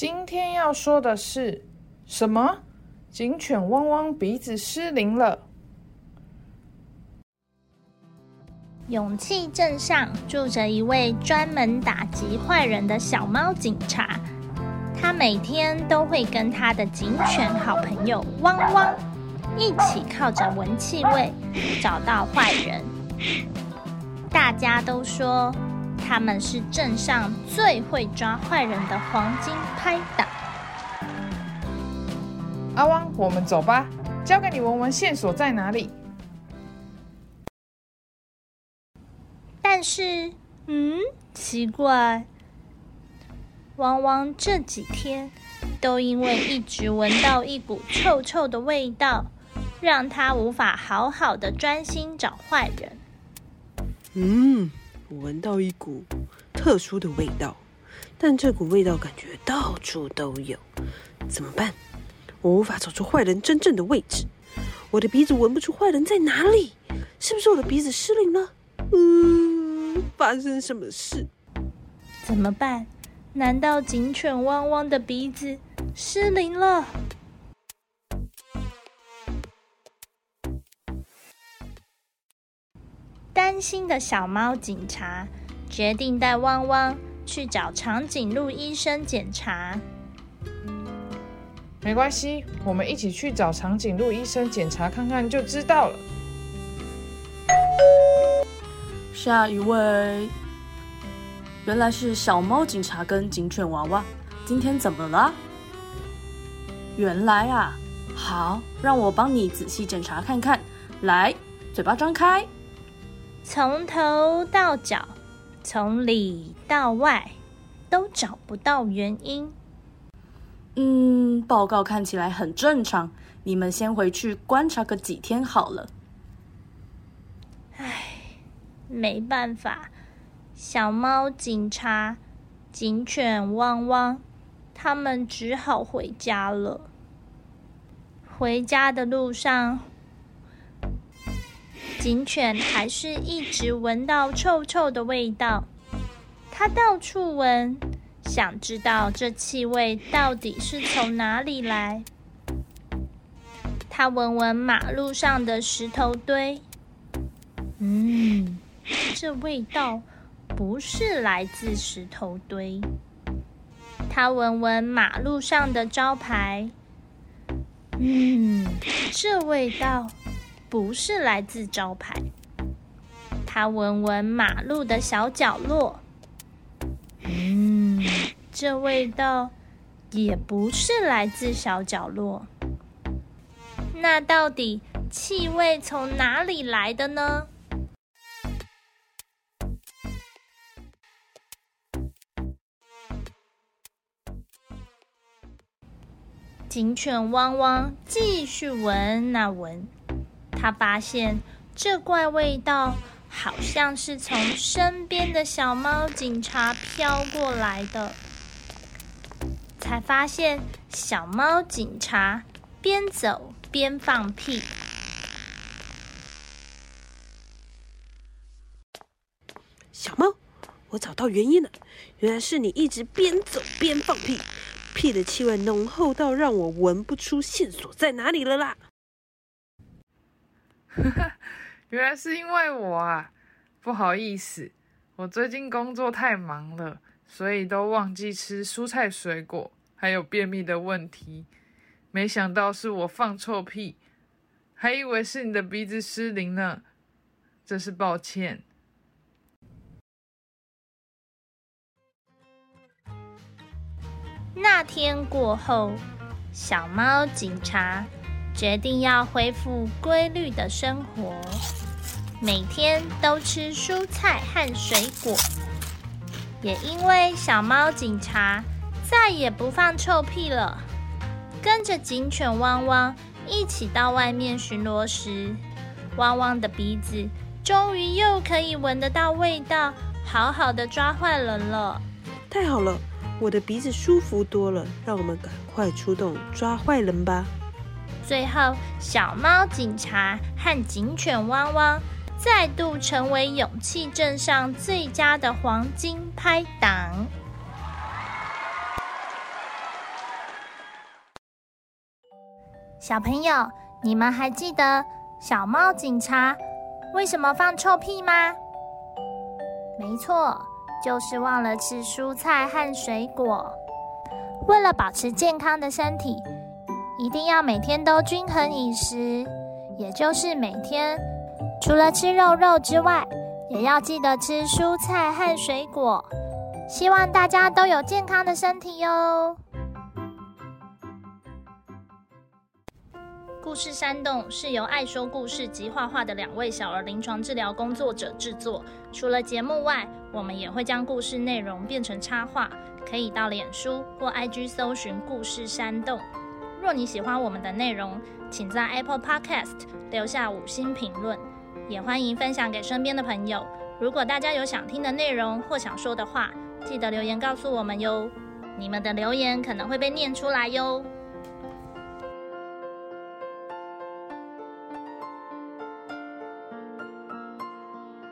今天要说的是什么？警犬汪汪鼻子失灵了。勇气镇上住着一位专门打击坏人的小猫警察，他每天都会跟他的警犬好朋友汪汪一起靠着闻气味找到坏人。大家都说。他们是镇上最会抓坏人的黄金拍档。阿汪，我们走吧，交给你闻闻线索在哪里。但是，嗯，奇怪，汪汪这几天都因为一直闻到一股臭臭的味道，让他无法好好的专心找坏人。嗯。我闻到一股特殊的味道，但这股味道感觉到处都有，怎么办？我无法找出坏人真正的位置，我的鼻子闻不出坏人在哪里，是不是我的鼻子失灵了？嗯，发生什么事？怎么办？难道警犬汪汪的鼻子失灵了？担心的小猫警察决定带汪汪去找长颈鹿医生检查。没关系，我们一起去找长颈鹿医生检查看看就知道了。下一位，原来是小猫警察跟警犬娃娃，今天怎么了？原来啊，好，让我帮你仔细检查看看。来，嘴巴张开。从头到脚，从里到外，都找不到原因。嗯，报告看起来很正常，你们先回去观察个几天好了。唉，没办法，小猫警察、警犬汪汪，他们只好回家了。回家的路上。警犬还是一直闻到臭臭的味道，它到处闻，想知道这气味到底是从哪里来。它闻闻马路上的石头堆，嗯，这味道不是来自石头堆。它闻闻马路上的招牌，嗯，这味道。不是来自招牌，他闻闻马路的小角落，嗯，这味道也不是来自小角落。那到底气味从哪里来的呢？警犬汪汪继续闻那闻。他发现这怪味道好像是从身边的小猫警察飘过来的，才发现小猫警察边走边放屁。小猫，我找到原因了，原来是你一直边走边放屁，屁的气味浓厚到让我闻不出线索在哪里了啦。原来是因为我啊，不好意思，我最近工作太忙了，所以都忘记吃蔬菜水果，还有便秘的问题。没想到是我放臭屁，还以为是你的鼻子失灵呢，真是抱歉。那天过后，小猫警察。决定要恢复规律的生活，每天都吃蔬菜和水果。也因为小猫警察再也不放臭屁了。跟着警犬汪汪一起到外面巡逻时，汪汪的鼻子终于又可以闻得到味道，好好的抓坏人了。太好了，我的鼻子舒服多了，让我们赶快出动抓坏人吧。最后，小猫警察和警犬汪汪再度成为勇气镇上最佳的黄金拍档。小朋友，你们还记得小猫警察为什么放臭屁吗？没错，就是忘了吃蔬菜和水果。为了保持健康的身体，一定要每天都均衡饮食，也就是每天除了吃肉肉之外，也要记得吃蔬菜和水果。希望大家都有健康的身体哟。故事山洞是由爱说故事及画画的两位小儿临床治疗工作者制作。除了节目外，我们也会将故事内容变成插画，可以到脸书或 IG 搜寻“故事山洞”。若你喜欢我们的内容，请在 Apple Podcast 留下五星评论，也欢迎分享给身边的朋友。如果大家有想听的内容或想说的话，记得留言告诉我们哟。你们的留言可能会被念出来哟。